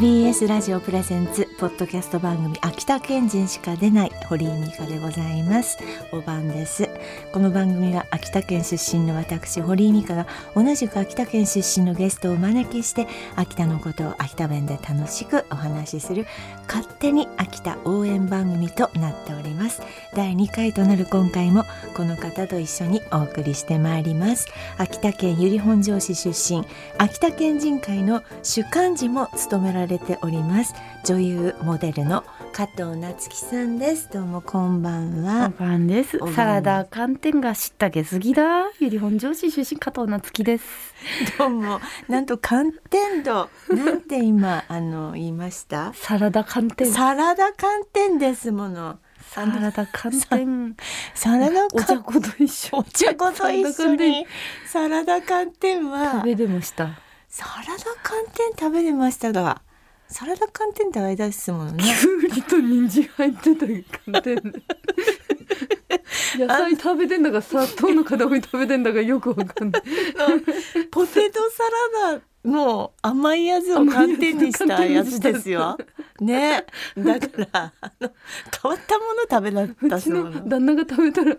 TBS ラジオプレゼンツポッドキャスト番組秋田県人しか出ない堀井美香でございます。お晩です。この番組は秋田県出身の私堀井美香が同じく秋田県出身のゲストをお招きして秋田のことを秋田弁で楽しくお話しする勝手に秋田応援番組となっております。第2回となる今回もこの方と一緒にお送りしてまいります。秋田県由利本荘市出身。秋田県人会の主幹事も務められております。女優モデルの加藤夏樹さんです。どうもこんばんは。おばんです。サラダ寒天が知ったげすぎだ。ゆり本庄市出身加藤夏樹です。どうも。なんと寒天度。なんて今あの言いました？サラダ寒天。サラダ寒天ですもの。サラダ寒天。サラダお茶寒粉と一緒。お茶粉と一緒にサラダ寒天は。食べてました。サラダ寒天食べれましたがサラダ寒天ってあれですものね。きゅうりと人参入ってた寒天 野菜食べてんだか砂糖の塊食べてんだかよくわかんない。ポテトサラダの甘いやつを寒天にしたやつですよ。ね、だからあの変わったもの食べなかっの。旦那が食べたら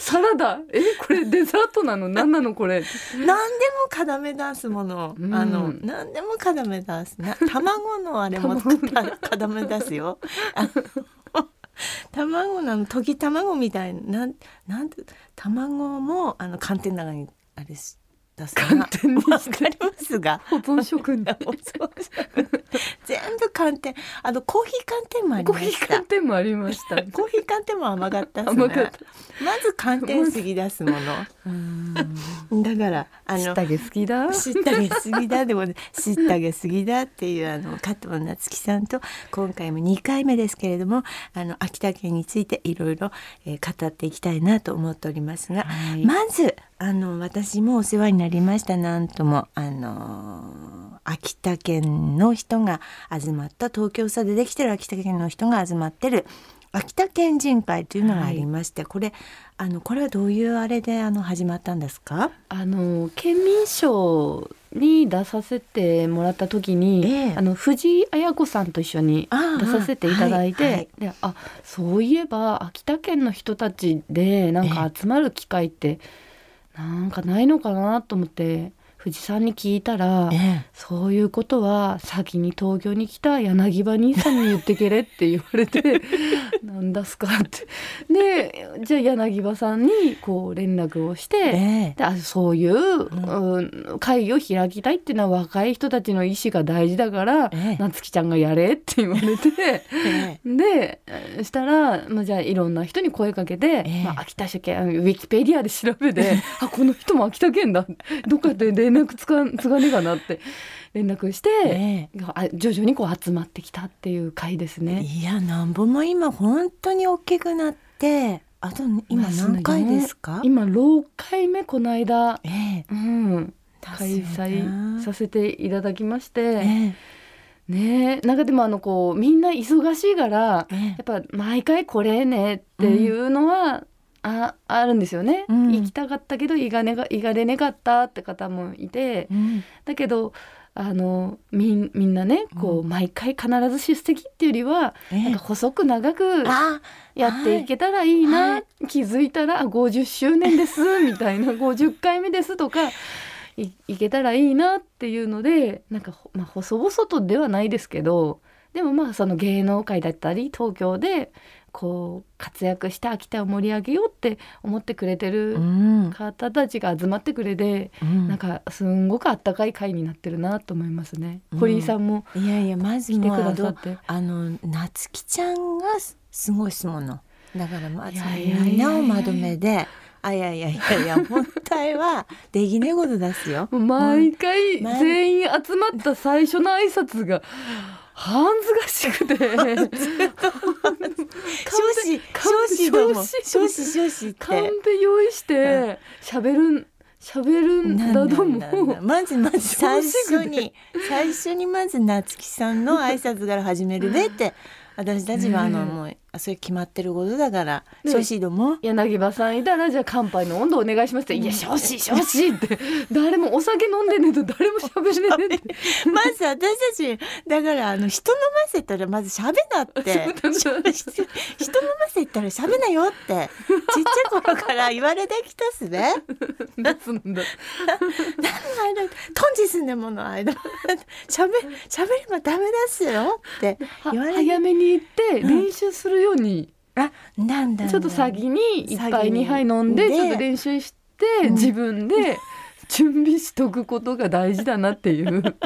サラダ？えこれデザートなの？何なのこれ？何でも絡め出すもの、うん。あの何でも絡め出すな卵のあれも卵か絡め出すよ。卵のあの溶き卵みたいななんなんて卵もあの寒天の中にあれし出す寒天にわかりますが。保存食に全部寒天。あのコーヒー寒天もありコーヒーました寒天もありました。コーヒー寒天も甘かったまず寒天すぎ出すもうん。のだからあの下着好きだ。知ったげすぎだでもね知ったげすぎだっていうあの加藤夏樹さんと今回も2回目ですけれどもあの秋田県についていろいろえー語っていきたいなと思っておりますが、はい。まずあの私もお世話になりました。なんともあの秋田県の人が集まった東京さでできてる秋田県の人が集まってる秋田県人会というのがありまして、これあのこれはどういうあれであの始まったんですか？あの県民賞に出させてもらった時に、ええ。あの藤井綾子さんと一緒に出させていただいて、はいはい。であそういえば秋田県の人たちでなんか集まる機会ってなんかないのかなと思って。藤さんに聞いたら、えそういうことは先に東京に来た柳葉兄さんに言ってけれって言われて なんだすかって。でじゃあ柳葉さんにこう連絡をして、えであそういう、うん。会議を開きたいっていうのは若い人たちの意思が大事だから、ええ。なつきちゃんがやれって言われて。ええ。でえしたら、まあ、じゃあいろんな人に声かけて、ええ。まあ、秋田市県ウィキペディアで調べて あこの人も秋田県だ。どっかで連絡つかつがねえかなって連絡して、え。あ徐々にこう集まってきたっていう回ですえね。いやなんぼも今本当に大きくなってあと今何回ですか、今6回目この間、ええ。うん、開催させていただきまして、え。ねえ。なんかでもあのこうみんな忙しいからええ。やっぱ毎回これねっていうのは、ああるんですよね、うん。行きたかったけど行がねが行がれねかったって方もいて。うん。だけどあのみんみんなねこう、うん毎回必ず出席っていうよりは、ええ。なんか細く長くあやっていけたらいいな、はい。気づいたらあ50周年です みたいな50回目ですとかいいけたらいいなっていうのでなんか、ほまあ、細々とではないですけどでもまあその芸能界だったり東京でこう活躍して秋田を盛り上げようって思ってくれてるうん。方たちが集まってくれて、うん。なんかすんごくあったかい会になってるなと思いますね。うん。堀井さんもいやいやまず来てくださって。あの夏希ちゃんがすすごいですもの。だからまずみんなをまとめで。あいやいやいやいや本体 はできねえことですよ。毎回全員集まった最初の挨拶がハンズがしくて。少子少子ども少子少子少子っカンてペ用意して喋るん喋るんだどもまずまず最初に 最初にまず夏希さんの挨拶から始めるべって私たちはあの、もうあそれ決まってることだからねそうしども？柳葉さんいたらじゃあ乾杯の温度お願いします。って「いや少子少子」って。誰もお酒飲んでねえと誰も喋れねえ まず私たちだからあの人飲ませたらまず喋なって。人飲ませたら喋 なよって。ちっちゃい頃から言われてきたっすね。ですんだあれトンジすんでもの間。しゃべしゃべればダメですよって言われて。早めに行って練習するように、あなんだちょっと先に一杯先に二杯飲んででちょっと練習して、うん。自分で 準備しとくことが大事だなっていう。だか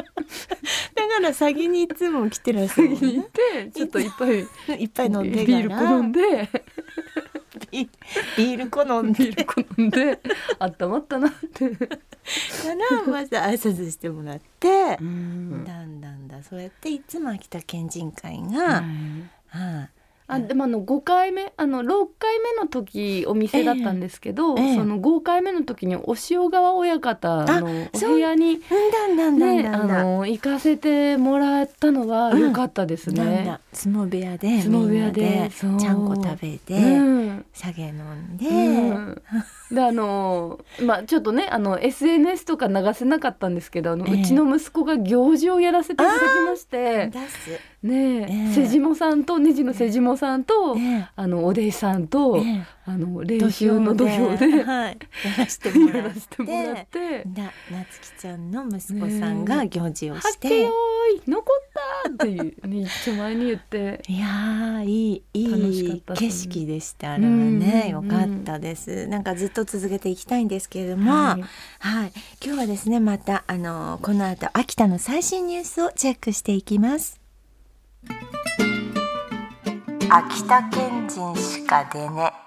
ら先にいつも来てらっしゃる先に行ってちょっと一杯いっぱい飲んでビール好んで。ビ ビール好んで。ビール好んであったまったなって。からまず挨拶してもらって、うん。だんだんだ。そうやっていつも秋田県人会が、はいはいあでもあの5回目あの6回目の時お店だったんですけど、ええその5回目の時に塩川親方のお部屋にねあの行かせてもらったのは良かったですね。だ。相撲部屋で相撲部屋でちゃんこ食べて、うん。酒飲んで、うんであのまあちょっとねあの SNS とか流せなかったんですけどあの、ええ。うちの息子が行事をやらせていただきましてねえええ。瀬下さんとネジの瀬下さんと、ねあのお弟子さんと、えあのえ練習の土俵ではい、やらせてもらやらっせてもらって。て。だなつきちゃんの息子さんが行事をはして、っけよーい残ったっていうね一丁前に言って。いやーいいいい景色でしたあれはね、うんよかったです。なんかずっと続けていきたいんですけれども、ははいい、今日はですねまたあのこの後秋田の最新ニュースをチェックしていきます。秋田県人しか出ね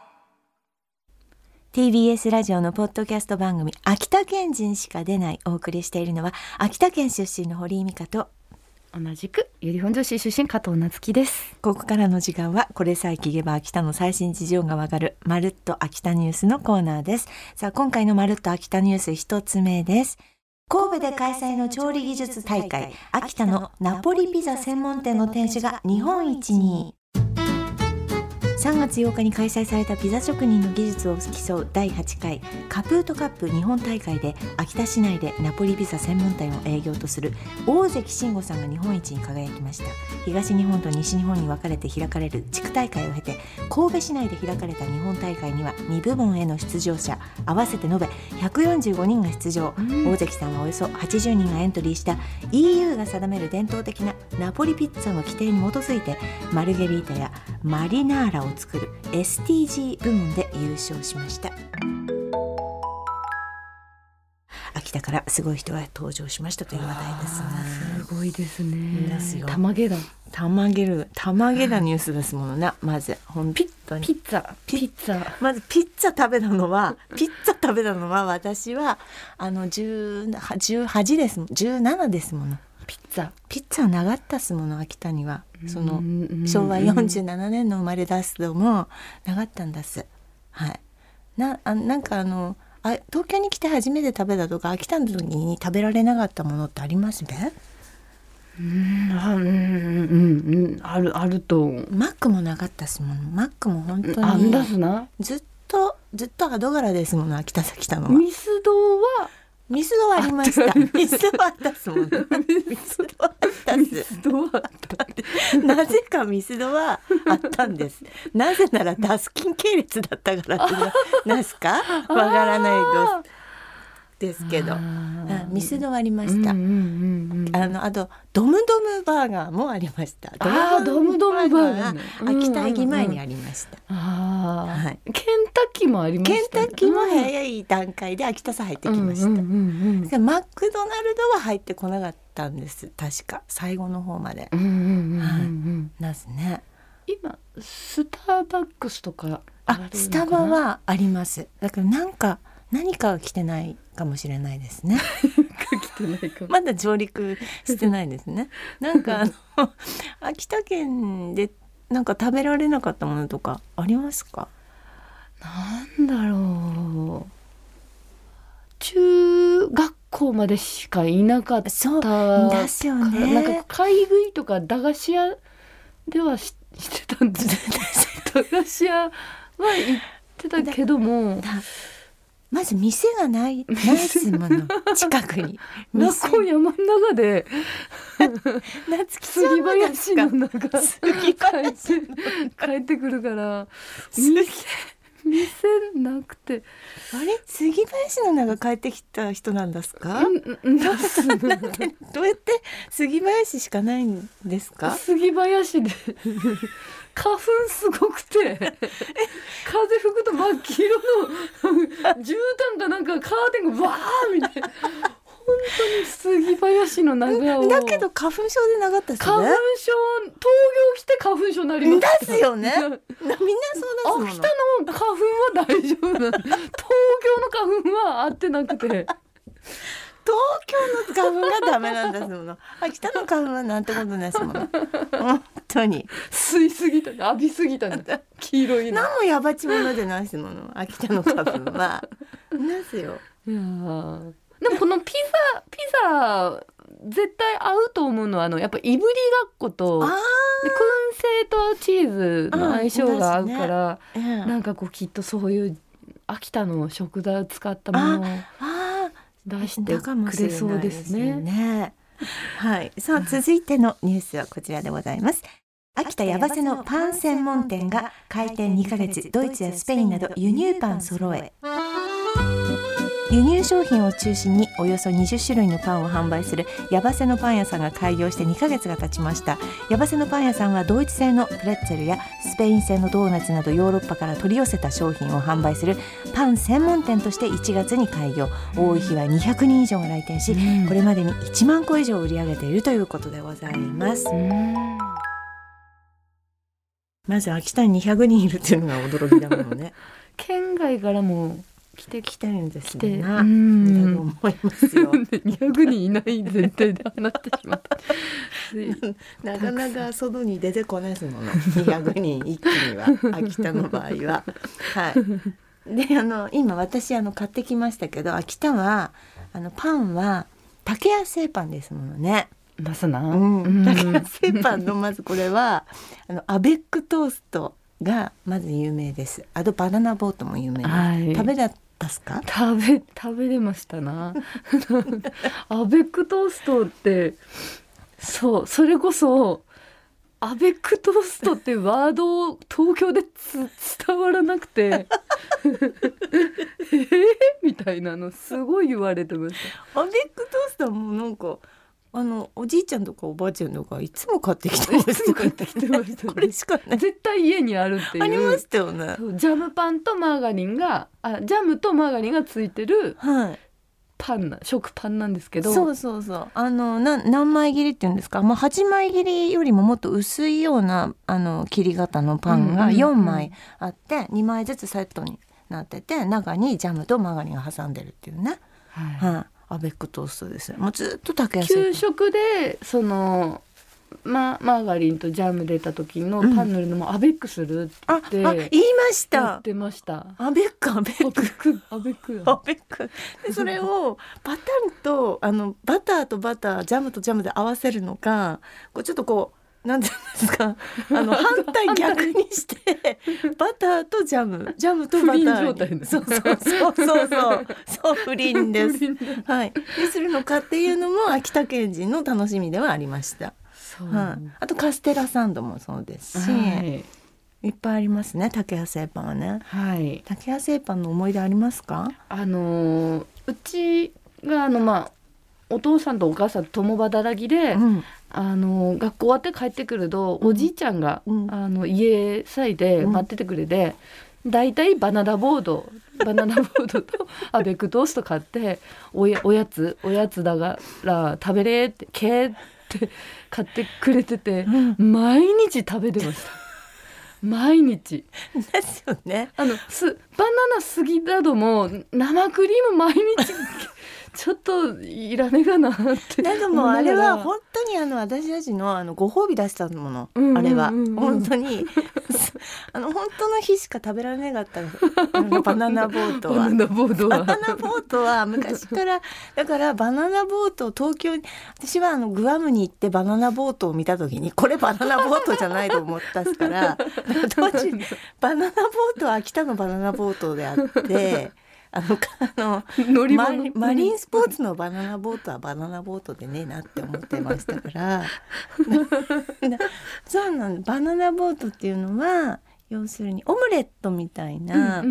TBS ラジオのポッドキャスト番組秋田県人しか出ないお送りしているのは秋田県出身の堀井美香と同じく由利本荘市出身加藤夏樹です。ここからの時間はこれさえ聞けば秋田の最新事情がわかるまるっと秋田ニュースのコーナーです。さあ今回のまるっと秋田ニュース一つ目です。神戸で開催の調理技術大会秋田のナポリピザ専門店の店主が日本一に3月8日に開催されたピザ職人の技術を競う第8回カプートカップ日本大会で秋田市内でナポリピザ専門店を営業とする大関慎吾さんが日本一に輝きました。東日本と西日本に分かれて開かれる地区大会を経て神戸市内で開かれた日本大会には2部門への出場者合わせて延べ145人が出場、大関さんはおよそ80人がエントリーした EU が定める伝統的なナポリピッツァの規定に基づいてマルゲリータやマリナーラを作る STG 部門で優勝しました。秋田からすごい人が登場しましたという話題ですねすごいですね。ですよ。玉げだ。たまげるたまげなニュースですものなまず本当に。ピッツァピッツァ。まずピッツァ食べたのはピッツァ食べたのは私はあの18ですもん17ですものピッツァ。ピッツァなかったっすもの秋田には。そのうん。昭和47年の生まれ出すのもなかったんです。はい。なあなんかあのあ東京に来て初めて食べたとか秋田の時に食べられなかったものってありますねうんあうんうんうんあるあると。マックもなかったっすもの。マックも本当にだすな。ずっとずっとアド柄ですもの秋田来たのは。ミスドはミスドはありました。ミスドはあったっすもんミスドはあった。っミすスドはあったなぜかミスドはあったんです。なぜならダスキン系列だったからってなんすかわからないですけど、あうーんミスドはありました。あのあとドムドムバーガーもありました。あードムドムバーガー秋田駅前にありました。はいケンタッキーもありまケンしたタッキーもい早い段階で秋田さ入ってきました。うんうんうんでマクドナルドは入ってこなかったんです。確か最後の方まで。うんうんうんうんすね。今スターバックスとかあスタバはありますだからなんか何かが来てないかもしれないですね。まだ上陸してないですね。なんかあの 秋田県でなんか食べられなかったものとかありますか？なんだろう。中学校までしかいなかったそうですよね。なんか買い食いとか駄菓子屋ではししてたんです 駄菓子屋は行ってたけどもまず店がない ないですもの。近くに。中山の中で。夏木さ杉んも林の中。杉林帰ってくるから。杉店店なくて。あれ？杉林の中帰ってきた人なんですか？どうやって杉林しかないんですか？杉林で花粉すごくて。風吹くと真っ黄色の絨毯かなんかカーテンがわーみたいな。本当に杉林の中を。だけど花粉症でなかったです花粉ね症東京来て花粉症になりましたですよね？なみんなそうですも秋の田の花粉は大丈夫東京の花粉は合ってなくて東京の花粉がダメなんですもの。秋田の花粉はなんてことないですもの。本当に。吸いすぎた浴びすぎた黄色いの。何もやばち者でないですもの。秋田の花粉は。ですよ。いやー。でもこのピザピザ絶対合うと思うのはあのやっぱいぶりがっこと燻製とチーズの相性が合うから、ー、うん、なんかこうきっとそういう秋田の食材を使ったものをあ出してくれそうですすねね。はい、さあ続いてのニュースはこちらでございます。秋田やばせのパン専門店が開店2ヶ月ドイツやスペインなど輸入パン揃え輸入商品を中心におよそ20種類のパンを販売するヤバセのパン屋さんが開業して2ヶ月が経ちました。ヤバセのパン屋さんはドイツ製のプレッツェルやスペイン製のドーナツなどヨーロッパから取り寄せた商品を販売するパン専門店として1月に開業。多い日は200人以上が来店しうん。これまでに1万個以上売り上げているということでございます。うん。まず秋田に200人いるっていうのが驚きだものね。県外からも来て来てるんです来て、思いますよ。200人いない前提で話してしまった。なかなか外に出てこないですもの。200人一気には秋田の場合は。はい。であの今私あの買ってきましたけど秋田はあのパンは竹谷製パンですものね。ますな。うん。うん。竹谷製パンのまずこれはあのアベックトーストがまず有名です。あとバナナボートも有名です、はい。食べだったっすか？食べ食べれましたな。アベックトーストってそうそれこそアベックトーストってワードを東京でつ伝わらなくて。えー、みたいなのすごい言われてましアベックトーストはもうなんかあのおじいちゃんとかおばあちゃんとかいつも買ってきてまた。いつも買ってきてましたね。これしかない。絶対家にあるっていう。ありましたよね。ジャムパンとマーガリンがあジャムとマーガリンがついてるはい。パンな食パンなんですけど。そうそうそう。あのな何枚切りっていうんですか？もう8枚切りよりももっと薄いようなあの切り型のパンがうんうんうん4枚あって2枚ずつセットになってて中にジャムとマーガリンが挟んでるっていうね、はい。はい、アベックトーストですもうずっと竹安給食でそのママーガリンとジャム出た時のパン塗るのもアベックするってあ言ってあ言いまし言ったてました。アベックアベック。アベックアベック。でそれをパタンとあのバターとバタージャムとジャムで合わせるのかこうちょっとこうなんていうんですか？あの反対逆にしてバターとジャム。ジャムとバターそうそうそうそうそう。そう不倫です。はい。にするのかっていうのも秋田県人の楽しみではありました、そう。はい、あとカステラサンドもそうですし、はい。い、っぱいありますね竹谷製パンはね。はい。竹谷製パンの思い出ありますか？あのーうちがあのまあお父さんとお母さん共働きで、うんあの学校終わって帰ってくると、うん。おじいちゃんが、うん。あの家さいで待っててくれて、だいたいバナナボード バナナボードとアベックトースト買っておやおやつおやつだから食べれってけーって買ってくれててうん。毎日食べてました。毎日。ですよね。あのすバナナすぎだども生クリーム毎日ちょっといらねえかなってでもあれは本当にあの私たちのあのご褒美出したもの、うんうんうんうん。あれは。本当に。あの本当の日しか食べられなかった。バナナボートは。バナ。ナボートは。昔から。だからバナナボートを東京に私はあのグアムに行ってバナナボートを見た時にこれバナナボートじゃないと思ったから。当時バナナボートは秋田のバナナボートであってあのあの 乗りママリンスポーツのバナナボートはバナナボートでねえなって思ってましたから。なそうなのバナナボートっていうのは要するにオムレットみたいな、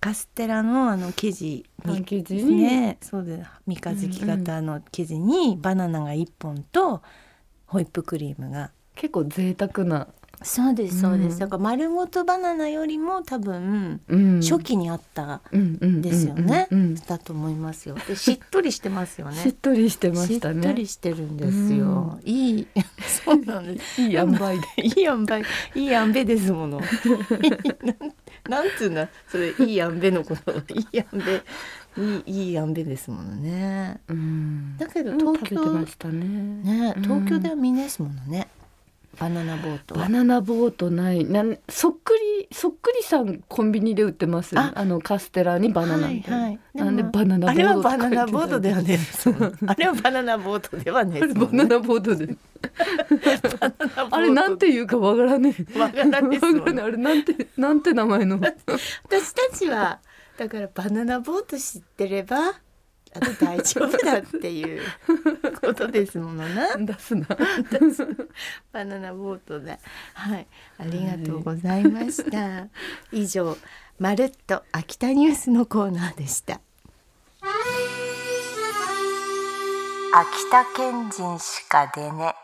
カステラのあの生地パンに生地に、ねそうで三日月型の生地にバナナが1本とホイップクリームが。結構贅沢な、そうですそうです、うんだから丸ごとバナナよりも多分うん。初期にあったうんうんですよね、うんうん。だと思いますよ。でしっとりしてますよ しっねとりしてましたしっとねりしてるんですよ、いい。そうなんです。いい塩梅。でいい塩梅。いい塩梅ですもの。なんなんつうの？それいい塩梅のこと。いい塩梅。いいいい塩梅ですものね。うん。だけどうん東京食べてましたね。ねうん。東京では見ないですものね、バナナボート。はバナナボートない。なんそっくりそっくりさんコンビニで売ってますよああのカステラにバナナみたいな、はいはい。なんでもバナナボードあれはバナナボートではね。あれはバナナボートではね。バナナボードで。あれなんていうかわからねえ。わからね。えあれなんてなんて名前の。私たちはだからバナナボート知ってればあと大丈夫だっていうことですものな。出すな。バナナボートで。はい。ありがとうございました、以上まるっと秋田ニュースのコーナーでした。秋田県人しか出ね。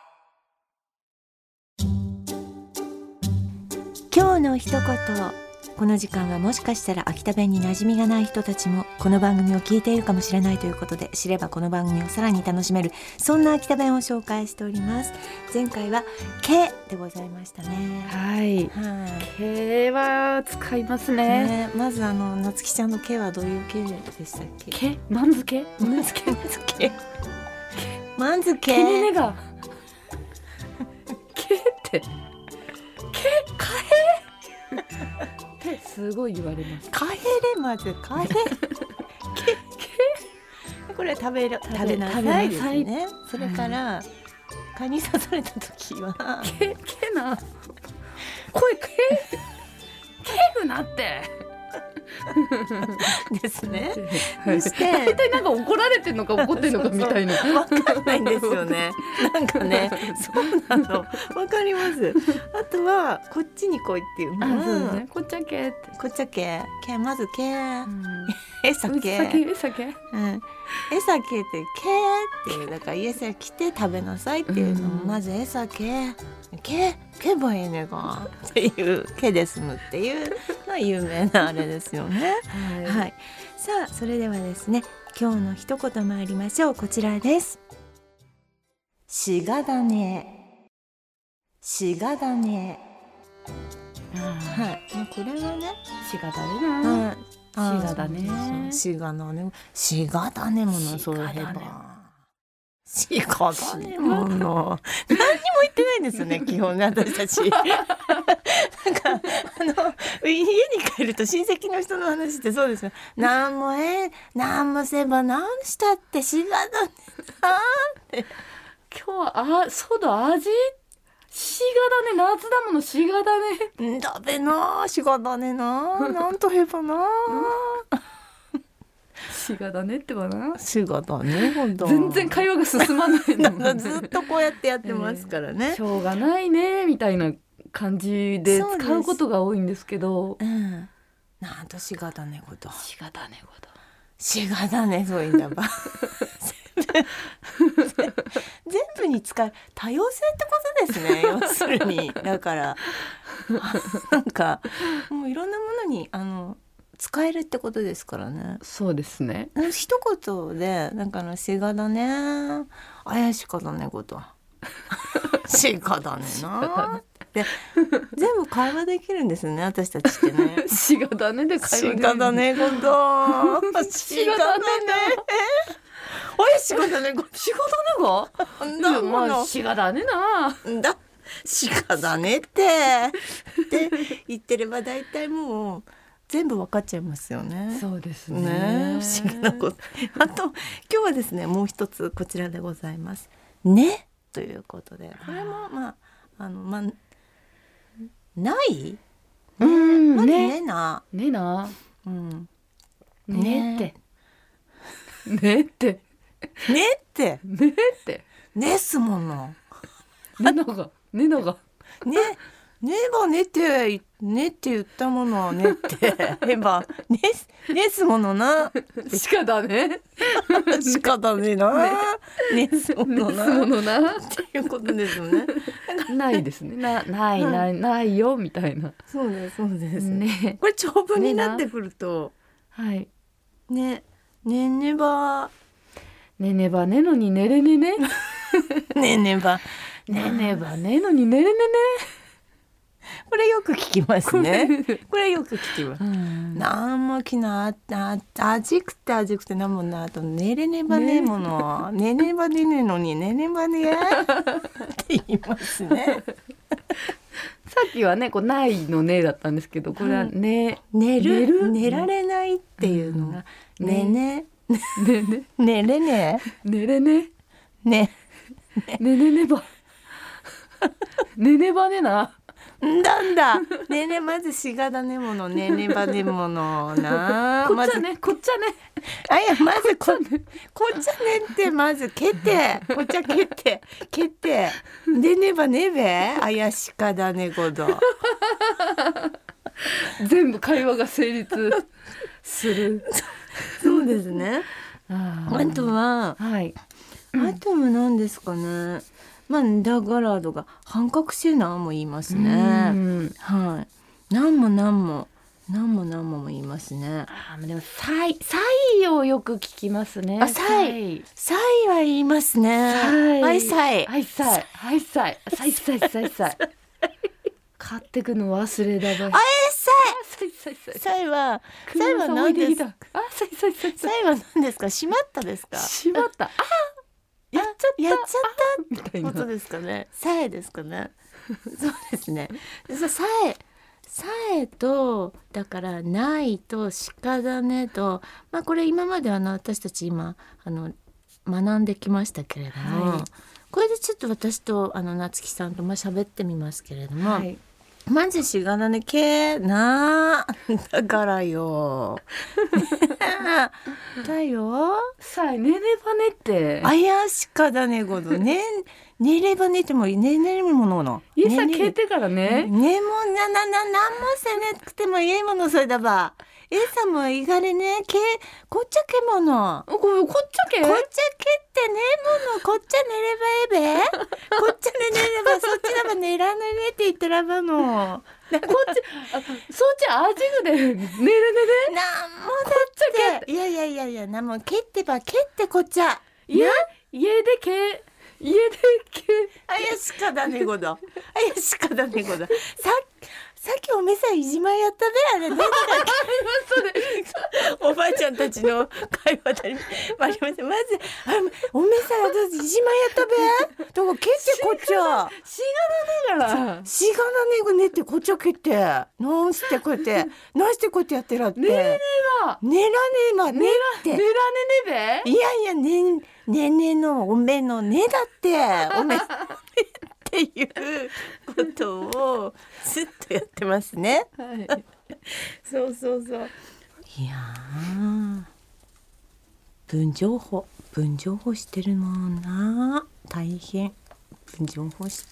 今日の一言この時間はもしかしたら秋田弁に馴染みがない人たちもこの番組を聞いているかもしれないということで知ればこの番組をさらに楽しめるそんな秋田弁を紹介しております。前回は「け」でございましたね。はい。はい。毛は使いますね。ね、まずあの夏希ちゃんの「け」はどういう「け」でしたっけ？毛まんづけ？まんづけ？まんづけ？まんづ毛にけ根が？毛って。毛かえすごい言われます。カエレまずカエレこれ食べる食べなさいですね。それから蚊に刺された時は。毛毛な。声毛毛ぐなって ですね。はい。そして大体なんか怒られてんのか怒ってんのかみたいな。わかんないんですよね。なんかね、そうなの。わかります。あとはこっちに来いっていうのあそうですは、ね。こっちゃけこっちゃけ、けまずけ、うん えさけ、酒酒？うん、えさけってけっていうだから家さ来て食べなさいっていうのもうんまずえさけ、けけばええねがっていうけで済むっていうのは有名なあれですよね。ははい、さあそれではですね今日の一言参りましょう。こちらです。しがだね。しがだね。いはい。もうこれはねしがだね。なはいあーしがだね。そうそうしがだねしがだねものそういえば。しがだね。もの。何にも言ってないんですよね基本ね私たち。なんかあの家に帰ると親戚の人の話ってそうですよ。なんもええなんもせばなんしたってしがだね今日はあそうだ味しがだね夏だものしがだね。んだべなしがだねな。なんとへばな。しがだねってばな。しがだねほんと全然会話が進まないの ずっとこうやってやってますからね。し。ょうがないねみたいな感じで使うことが多いんですけど。うん。なんとしがだねこと。しがだねこと。しがだねそういうんだば。全部に使う多様性ってことですね。要するにだからなんかもういろんなものにあの使えるってことですからね。そうですね一言でなんかあのしがだね怪しかだねこと。しがだねな。で全部会話できるんですね私たちってね。しがだねで会話しでがだねこと。しがだねお い仕事ねご 仕事ねがんだもまあの仕方ねな。んだ鹿だねって。って言ってれば大体もう全部わかっちゃいますよね。そうですね。ね不思議なこと。あと今日はですねもう一つこちらでございます。ね？ということで。これもまああのまあない？うんまずね。ねな、ねな。うん、ねって。ねってねって。ねって。ねすもの。ねながねなが。ねねばねってねって言ったものはねって。えばねねすものな。仕方ね。しかだねな。ね。すものすなものな。っていうことですよね。ないですね。なないないないよみたいな。そうですそうです。ね。これ長文になってくると。はい。ねねねばねねばねのにねれねね ねねばねねばねのにねれねこれよく聞きますね。ねこれよく聞きます。うんなんもきなああ味くて味くてなんもなあと寝れねばねえもの、ねねばねねえのにねねばねえって言いますね。さっきはねこうないのねだったんですけどこれはね寝る寝る寝られないっていうのが、うんねねねね。寝れねねれねえ。ね。ね。ねねば。ねねばねな。んだんだ。ねねまずしがだねものねねばねものな。こっちゃねこっちゃね。あいやまずここっちゃね。ってまず蹴って。こっちゃ蹴って。蹴って。でねばねべ？あやしかだねごど。全部会話が成立する そうですね。ああとははい。あとは何ですかね。まあダガラードが半角シェナーも言いますうねん。はい。何も何も何も何もも言いますね。あーでもサイサイをよく聞きますね。あサイ。サイ。は言いますね。サイ。はいサイ。はいサいサイ。サイサイサイサイ買ってくの忘れだばいあえササイサイサイイサイはサイは何です置いてきた。あサイサイサイサイサイは何ですか？閉まったですか？しまった。あやっちゃった。やっちゃっみたいな。たことですかね？さえですかね？そうですね。でささえさえとだからないと鹿だねと。まあこれ今まであの私たち今あの学んできましたけれども、はい。これでちょっと私とあの夏木さんとまあ喋ってみますけれども、はいマジしがらねけなだからよ。だよ。さいねねばねって。あやしかだねごど。ね寝れば寝ても寝れるものの。家さ寝れ聞いてからね。ねもななななんもせねくてもいいものそれだば。えさもいがれねけこっちゃけもの。ここっちゃけ？こっちゃけってねもの。こっちゃ寝ればえべ？こっちゃ寝ればそっちだば寝らねねって言ったらばの。こっちあそっちあじぐでねれねで？なんもだって。いやいやいやいやなんも蹴ってば蹴ってこっちゃ。家家でけ家でけ。あやしかだねごどあやしかだねごどささっきおめさんいじまやったべあれ。ねおばあちゃんたちの会話だにありませんまずあおめさん私いじまやったべ。だから蹴ってこっちゃしがらねがらしがらねごねってこっちゃ蹴って。なんしてこうやってなんしてこうやってやって。らってねえねば寝らねえまねって。ねらねねべ？いやいやねねねのおめのねだって。おめっていうことをずっとやってますね。はい。そうそうそう。いやー。文情報。文情報してるもんな。大変。文情報し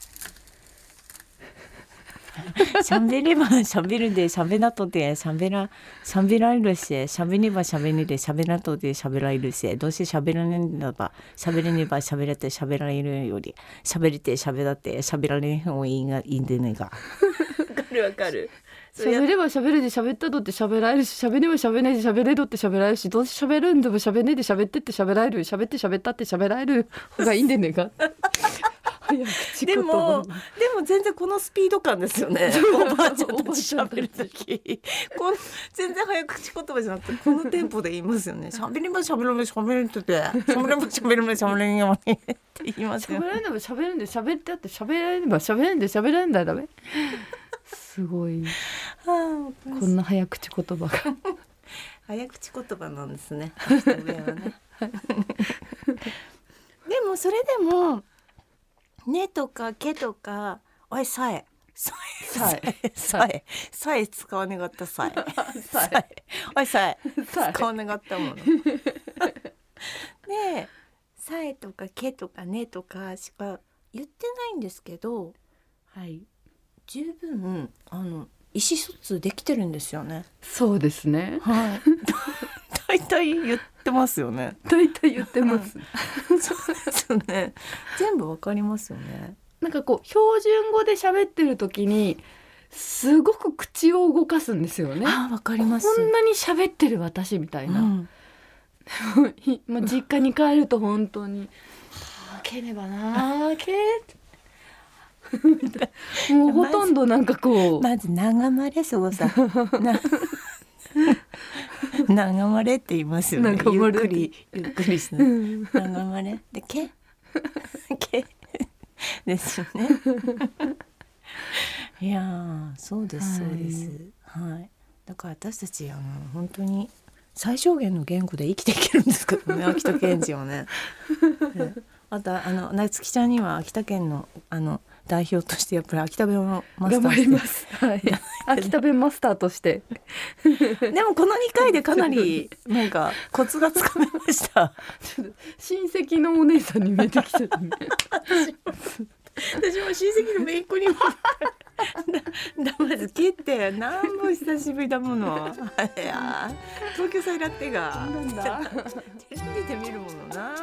喋れば喋るで喋らとで喋ら喋られるし喋れば喋れで喋らとで喋られるしどうせ喋らねば喋れねば喋れて喋られるより喋りて喋らって喋られん方がいいがいいんでねがわかるわかる喋れば喋るで喋ったとって喋られるし喋れば喋れで喋れどって喋られるしどうせ喋るんでも喋れで喋ってって喋られる喋って喋ったって喋られる方がいいんでねがでもでも全然このスピード感ですよね。おばあちゃんたち喋る時。この全然早口言葉じゃなくてこのテンポで言いますよね。喋りま喋るま喋るってて。喋りま喋るま喋るようにって言いますよね。喋れれば喋るんで喋ってあって喋られれば喋れるんで喋られんだよダメ。すごい。はあこんな早口言葉が。早口言葉なんですね。ね。でもそれでも「ね」とか「け」とか「おいさえ」さえ。さえさえ。使わなかったさえ。さえ。おいさえ。さえ。使わなかったもの。で「さえ」とか「け」とか「ね」とかしか言ってないんですけどはい。十分あの意思疎通できてるんですよね。そうですね。はい。大体言ってますよね。大体言ってますそうですよね。全部わかりますよね。なんかこう標準語で喋ってる時にすごく口を動かすんですよねあ、わかります。こんなに喋ってる私みたいな、うん、まあ実家に帰ると本当に「けねばなけ」みたいなもうほとんどなんかこう、まず長まれすごさ。な 長まれって言いますよね。ゆっくりゆっくりして。長まれでけ けですよね。いやーそうですそうです。はい。だから私たちあの本当に最小限の言語で生きていけるんですけどね秋田県人はね。ねあとあの夏希ちゃんには秋田県のあの代表としてやっぱり秋田弁をマスタ頑張ーしてります。はい。秋田弁マスターとして。でもこの2回でかなりなんかコツがつかめました。親戚のお姉さんに見えてきちゃったね。私も親戚の姪っ子にもだだまず切ってなんも久しぶりだものいやー東京サイラッテがなんだ。テレビで見るものな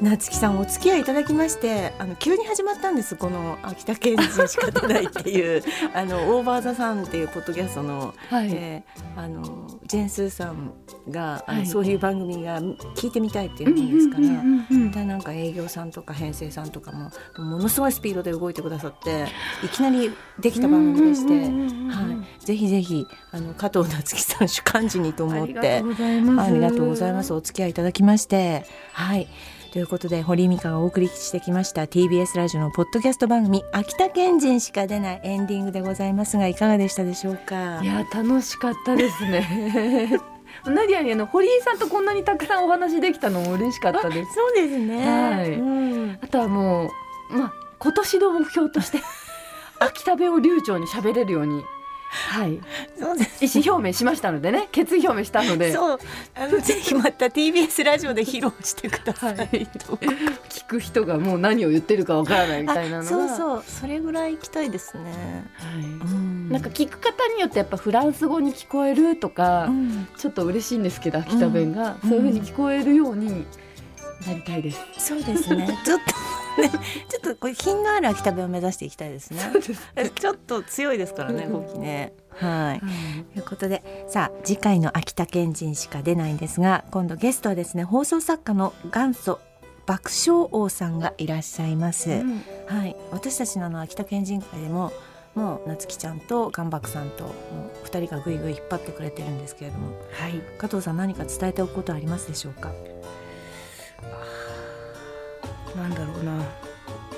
夏木さんお付き合いいただきましてあの急に始まったんですこの秋田県人しか出ないっていう あのオーバーザさんっていうポッドキャストのはい。えーあのジェンスーさんが、あのはいそういう番組が聞いてみたいっていうもんですから、でなんか営業さんとか編成さんとかもものすごいスピードで動いてくださっていきなりできた番組でして、はい、ぜひぜひあの加藤夏樹さん主幹事にと思ってありがとうございます。ありがとうございます。お付き合いいただきまして。はい。ということで堀井美香がお送りしてきました TBS ラジオのポッドキャスト番組「秋田県人しか出ないエンディング」でございますがいかがでしたでしょうか？いや楽しかったですね。ナディアにあの堀井さんとこんなにたくさんお話できたのも嬉しかったです。そうですね。はいうん、あとはもうまあ今年の目標として 秋田弁を流暢に喋れるように。はい、そうです。意思表明しましたのでね。決意表明したので。そう、あのぜひまた TBS ラジオで披露してください。はい。聞く人がもう何を言ってるかわからないみたいなのはそうそう、それぐらい行きたいですね。はい。うん。なんか聞く方によってやっぱフランス語に聞こえるとか、うん、ちょっと嬉しいんですけど秋田弁が、うん。そういう風に聞こえるようになりたいです。そうですね。ちょっとね、ちょっとこれ品のある秋田弁を目指していきたいですね。ちょっと強いですからね、動きね。はい。ということでさあ次回の秋田県人しか出ないんですが今度ゲストはですね放送作家の元祖爆笑王さんがいらっしゃいます、うん。はい。私たちの秋田県人会でももう夏希ちゃんと元爆さんともう2人がぐいぐい引っ張ってくれてるんですけれども。はい。加藤さん何か伝えておくことはありますでしょうか？なんだろうな。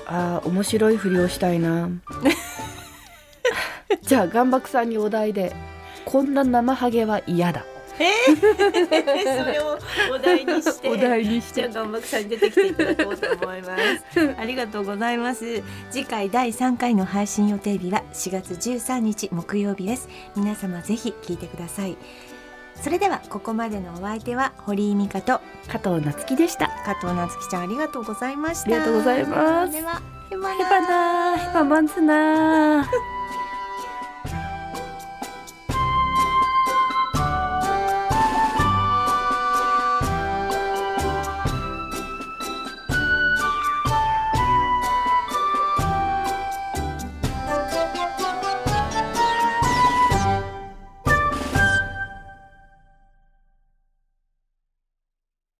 あー面白いふりをしたいな。じゃあ岩爆さんにお題でこんな生ハゲは嫌だ。えー、それをお題にして。お題にしじゃあて元爆さんに出てきていただこうと思います。ありがとうございます。次回第3回の配信予定日は4月13日木曜日です。皆様ぜひ聞いてくださいそれではここまでのお相手は堀井美香と加藤夏樹でした。加藤夏樹ちゃんありがとうございました。ありがとうございます。ではヘバナヘバナー。ヘバマンズナー